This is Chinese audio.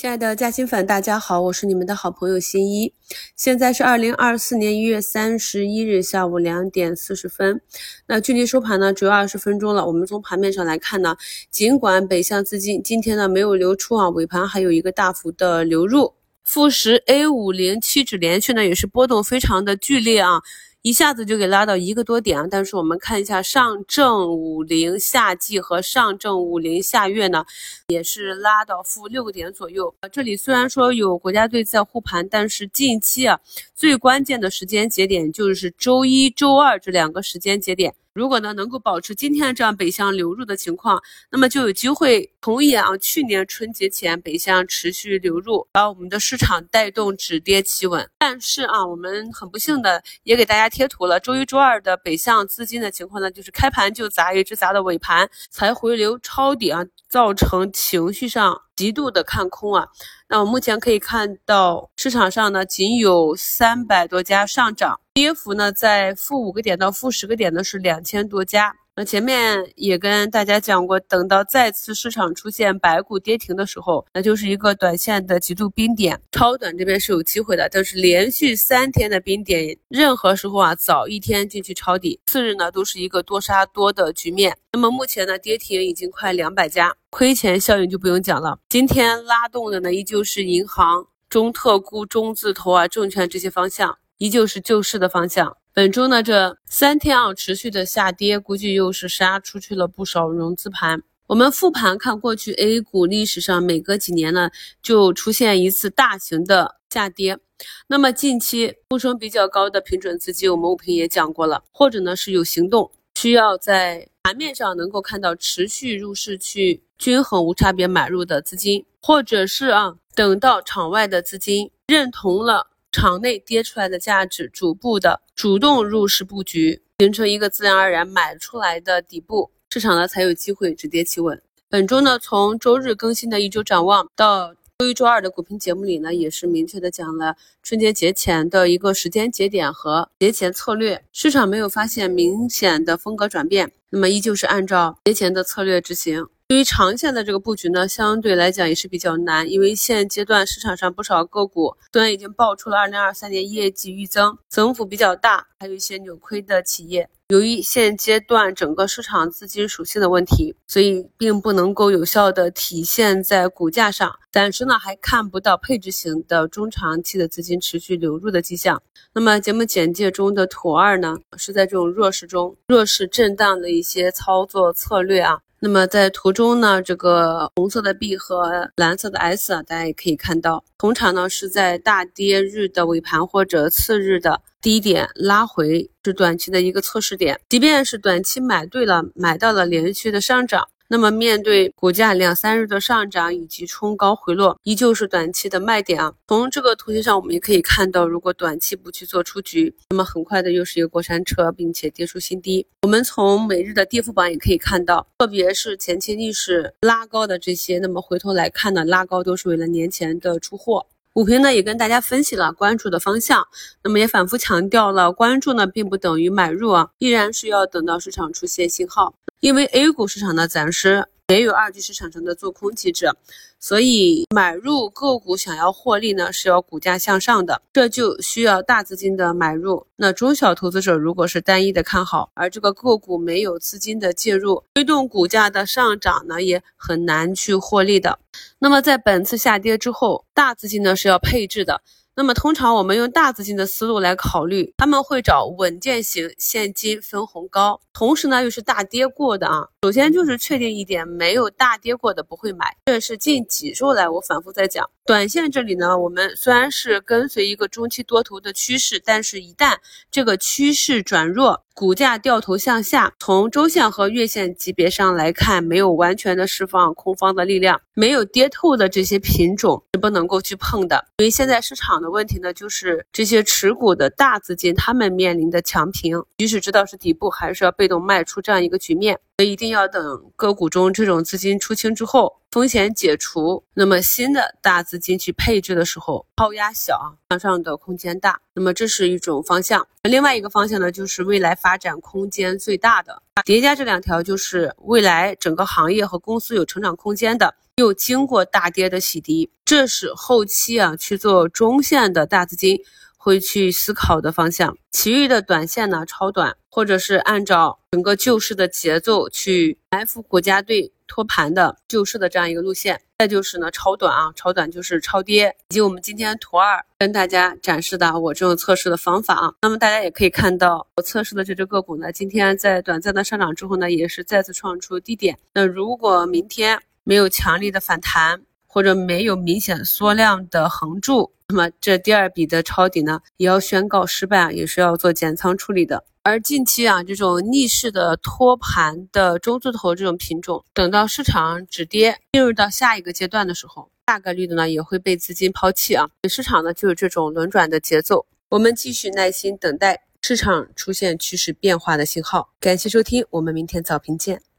亲爱的嘉兴粉，大家好，我是你们的好朋友新一。现在是二零二四年一月三十一日下午两点四十分。那距离收盘呢，只有二十分钟了。我们从盘面上来看呢，尽管北向资金今天呢没有流出啊，尾盘还有一个大幅的流入。富时 A 五零期指连续呢也是波动非常的剧烈啊。一下子就给拉到一个多点啊！但是我们看一下上证五零夏季和上证五零下月呢，也是拉到负六个点左右啊。这里虽然说有国家队在护盘，但是近期啊最关键的时间节点就是周一周二这两个时间节点。如果呢能够保持今天这样北向流入的情况，那么就有机会重演啊去年春节前北向持续流入，把我们的市场带动止跌企稳。但是啊，我们很不幸的也给大家贴图了，周一周二的北向资金的情况呢，就是开盘就砸，一直砸到尾盘才回流抄底啊，造成情绪上极度的看空啊。那我目前可以看到市场上呢，仅有三百多家上涨。跌幅呢，在负五个点到负十个点的是两千多家。那前面也跟大家讲过，等到再次市场出现白股跌停的时候，那就是一个短线的极度冰点，超短这边是有机会的。但是连续三天的冰点，任何时候啊，早一天进去抄底，次日呢都是一个多杀多的局面。那么目前呢，跌停已经快两百家，亏钱效应就不用讲了。今天拉动的呢，依旧是银行、中特估、中字头啊、证券这些方向。依旧是救市的方向。本周呢，这三天啊持续的下跌，估计又是杀出去了不少融资盘。我们复盘看过去 A 股历史上，每隔几年呢就出现一次大型的下跌。那么近期呼声比较高的平准资金，我们物评也讲过了，或者呢是有行动，需要在盘面上能够看到持续入市去均衡无差别买入的资金，或者是啊等到场外的资金认同了。场内跌出来的价值，逐步的主动入市布局，形成一个自然而然买出来的底部，市场呢才有机会止跌企稳。本周呢，从周日更新的一周展望到周一、周二的股评节目里呢，也是明确的讲了春节节前的一个时间节点和节前策略，市场没有发现明显的风格转变，那么依旧是按照节前的策略执行。对于长线的这个布局呢，相对来讲也是比较难，因为现阶段市场上不少个股虽然已经爆出了二零二三年业绩预增，增幅比较大，还有一些扭亏的企业。由于现阶段整个市场资金属性的问题，所以并不能够有效的体现在股价上。暂时呢还看不到配置型的中长期的资金持续流入的迹象。那么节目简介中的图二呢，是在这种弱势中弱势震荡的一些操作策略啊。那么在图中呢，这个红色的 B 和蓝色的 S 啊，大家也可以看到，通常呢是在大跌日的尾盘或者次日的低点拉回，是短期的一个测试点。即便是短期买对了，买到了连续的上涨。那么，面对股价两三日的上涨以及冲高回落，依旧是短期的卖点啊。从这个图形上，我们也可以看到，如果短期不去做出局，那么很快的又是一个过山车，并且跌出新低。我们从每日的跌幅榜也可以看到，特别是前期历史拉高的这些，那么回头来看呢，拉高都是为了年前的出货。股评呢也跟大家分析了关注的方向，那么也反复强调了，关注呢并不等于买入啊，依然是要等到市场出现信号。因为 A 股市场呢暂时没有二级市场上的做空机制，所以买入个股想要获利呢是要股价向上的，这就需要大资金的买入。那中小投资者如果是单一的看好，而这个个股没有资金的介入推动股价的上涨呢，也很难去获利的。那么在本次下跌之后，大资金呢是要配置的。那么通常我们用大资金的思路来考虑，他们会找稳健型现金分红高，同时呢又是大跌过的啊。首先就是确定一点，没有大跌过的不会买，这是近几周来我反复在讲。短线这里呢，我们虽然是跟随一个中期多头的趋势，但是一旦这个趋势转弱，股价掉头向下，从周线和月线级别上来看，没有完全的释放空方的力量，没有跌透的这些品种是不能够去碰的。所以现在市场的问题呢，就是这些持股的大资金他们面临的强平，即使知道是底部，还是要被动卖出这样一个局面。一定要等个股中这种资金出清之后，风险解除，那么新的大资金去配置的时候，抛压小，向上的空间大。那么这是一种方向。另外一个方向呢，就是未来发展空间最大的叠加这两条，就是未来整个行业和公司有成长空间的，又经过大跌的洗涤，这是后期啊去做中线的大资金。会去思考的方向，其余的短线呢，超短，或者是按照整个救市的节奏去埋伏国家队托盘的救市的这样一个路线。再就是呢，超短啊，超短就是超跌，以及我们今天图二跟大家展示的我这种测试的方法啊。那么大家也可以看到，我测试的这只个股呢，今天在短暂的上涨之后呢，也是再次创出低点。那如果明天没有强力的反弹，或者没有明显缩量的横柱，那么这第二笔的抄底呢，也要宣告失败啊，也是要做减仓处理的。而近期啊，这种逆势的托盘的中字头这种品种，等到市场止跌进入到下一个阶段的时候，大概率的呢也会被资金抛弃啊。市场呢就有这种轮转的节奏，我们继续耐心等待市场出现趋势变化的信号。感谢收听，我们明天早评见。